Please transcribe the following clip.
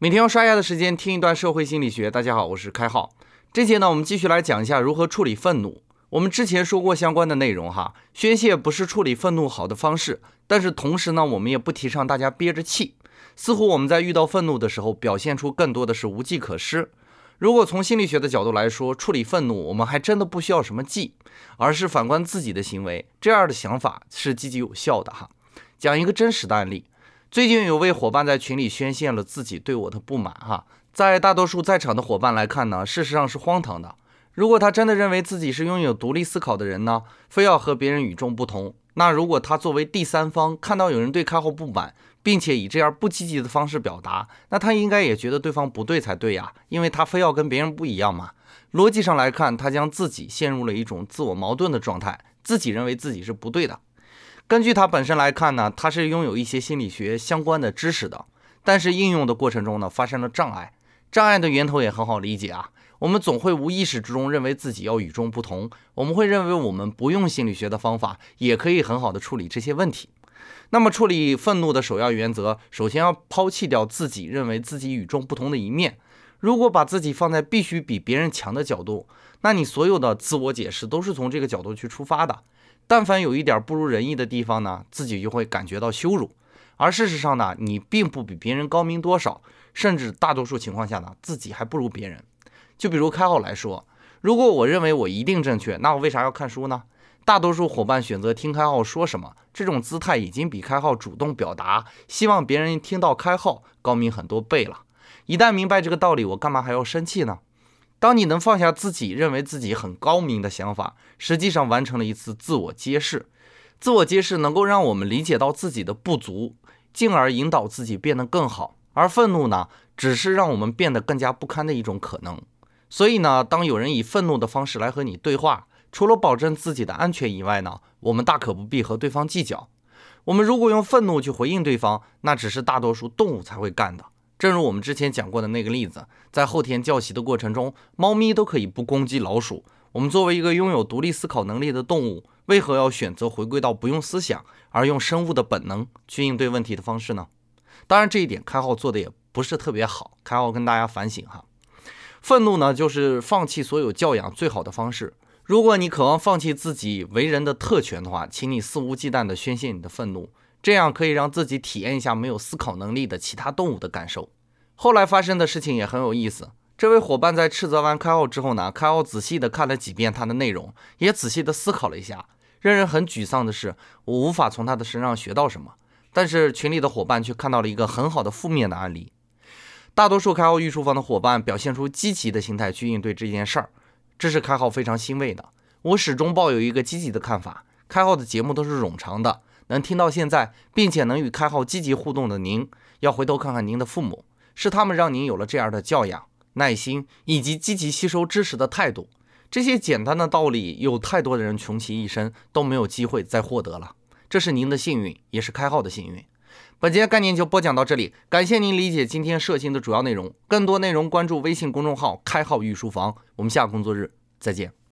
每天用刷牙的时间听一段社会心理学。大家好，我是开浩。这节呢，我们继续来讲一下如何处理愤怒。我们之前说过相关的内容哈，宣泄不是处理愤怒好的方式，但是同时呢，我们也不提倡大家憋着气。似乎我们在遇到愤怒的时候，表现出更多的是无计可施。如果从心理学的角度来说，处理愤怒，我们还真的不需要什么计，而是反观自己的行为，这样的想法是积极有效的哈。讲一个真实的案例。最近有位伙伴在群里宣泄了自己对我的不满，哈，在大多数在场的伙伴来看呢，事实上是荒唐的。如果他真的认为自己是拥有独立思考的人呢，非要和别人与众不同，那如果他作为第三方看到有人对开号不满，并且以这样不积极的方式表达，那他应该也觉得对方不对才对呀，因为他非要跟别人不一样嘛。逻辑上来看，他将自己陷入了一种自我矛盾的状态，自己认为自己是不对的。根据他本身来看呢，他是拥有一些心理学相关的知识的，但是应用的过程中呢，发生了障碍。障碍的源头也很好理解啊，我们总会无意识之中认为自己要与众不同，我们会认为我们不用心理学的方法也可以很好的处理这些问题。那么处理愤怒的首要原则，首先要抛弃掉自己认为自己与众不同的一面。如果把自己放在必须比别人强的角度，那你所有的自我解释都是从这个角度去出发的。但凡有一点不如人意的地方呢，自己就会感觉到羞辱。而事实上呢，你并不比别人高明多少，甚至大多数情况下呢，自己还不如别人。就比如开号来说，如果我认为我一定正确，那我为啥要看书呢？大多数伙伴选择听开号说什么，这种姿态已经比开号主动表达希望别人听到开号高明很多倍了。一旦明白这个道理，我干嘛还要生气呢？当你能放下自己认为自己很高明的想法，实际上完成了一次自我揭示。自我揭示能够让我们理解到自己的不足，进而引导自己变得更好。而愤怒呢，只是让我们变得更加不堪的一种可能。所以呢，当有人以愤怒的方式来和你对话，除了保证自己的安全以外呢，我们大可不必和对方计较。我们如果用愤怒去回应对方，那只是大多数动物才会干的。正如我们之前讲过的那个例子，在后天教习的过程中，猫咪都可以不攻击老鼠。我们作为一个拥有独立思考能力的动物，为何要选择回归到不用思想而用生物的本能去应对问题的方式呢？当然，这一点开号做的也不是特别好。开号跟大家反省哈，愤怒呢，就是放弃所有教养最好的方式。如果你渴望放弃自己为人的特权的话，请你肆无忌惮地宣泄你的愤怒。这样可以让自己体验一下没有思考能力的其他动物的感受。后来发生的事情也很有意思。这位伙伴在斥责完开奥之后呢，开奥仔细的看了几遍他的内容，也仔细的思考了一下。让人很沮丧的是，我无法从他的身上学到什么。但是群里的伙伴却看到了一个很好的负面的案例。大多数开奥御书房的伙伴表现出积极的心态去应对这件事儿，这是开号非常欣慰的。我始终抱有一个积极的看法。开号的节目都是冗长的。能听到现在，并且能与开号积极互动的您，要回头看看您的父母，是他们让您有了这样的教养、耐心以及积极吸收知识的态度。这些简单的道理，有太多的人穷其一生都没有机会再获得了。这是您的幸运，也是开号的幸运。本节概念就播讲到这里，感谢您理解今天社信的主要内容。更多内容关注微信公众号“开号御书房”。我们下工作日再见。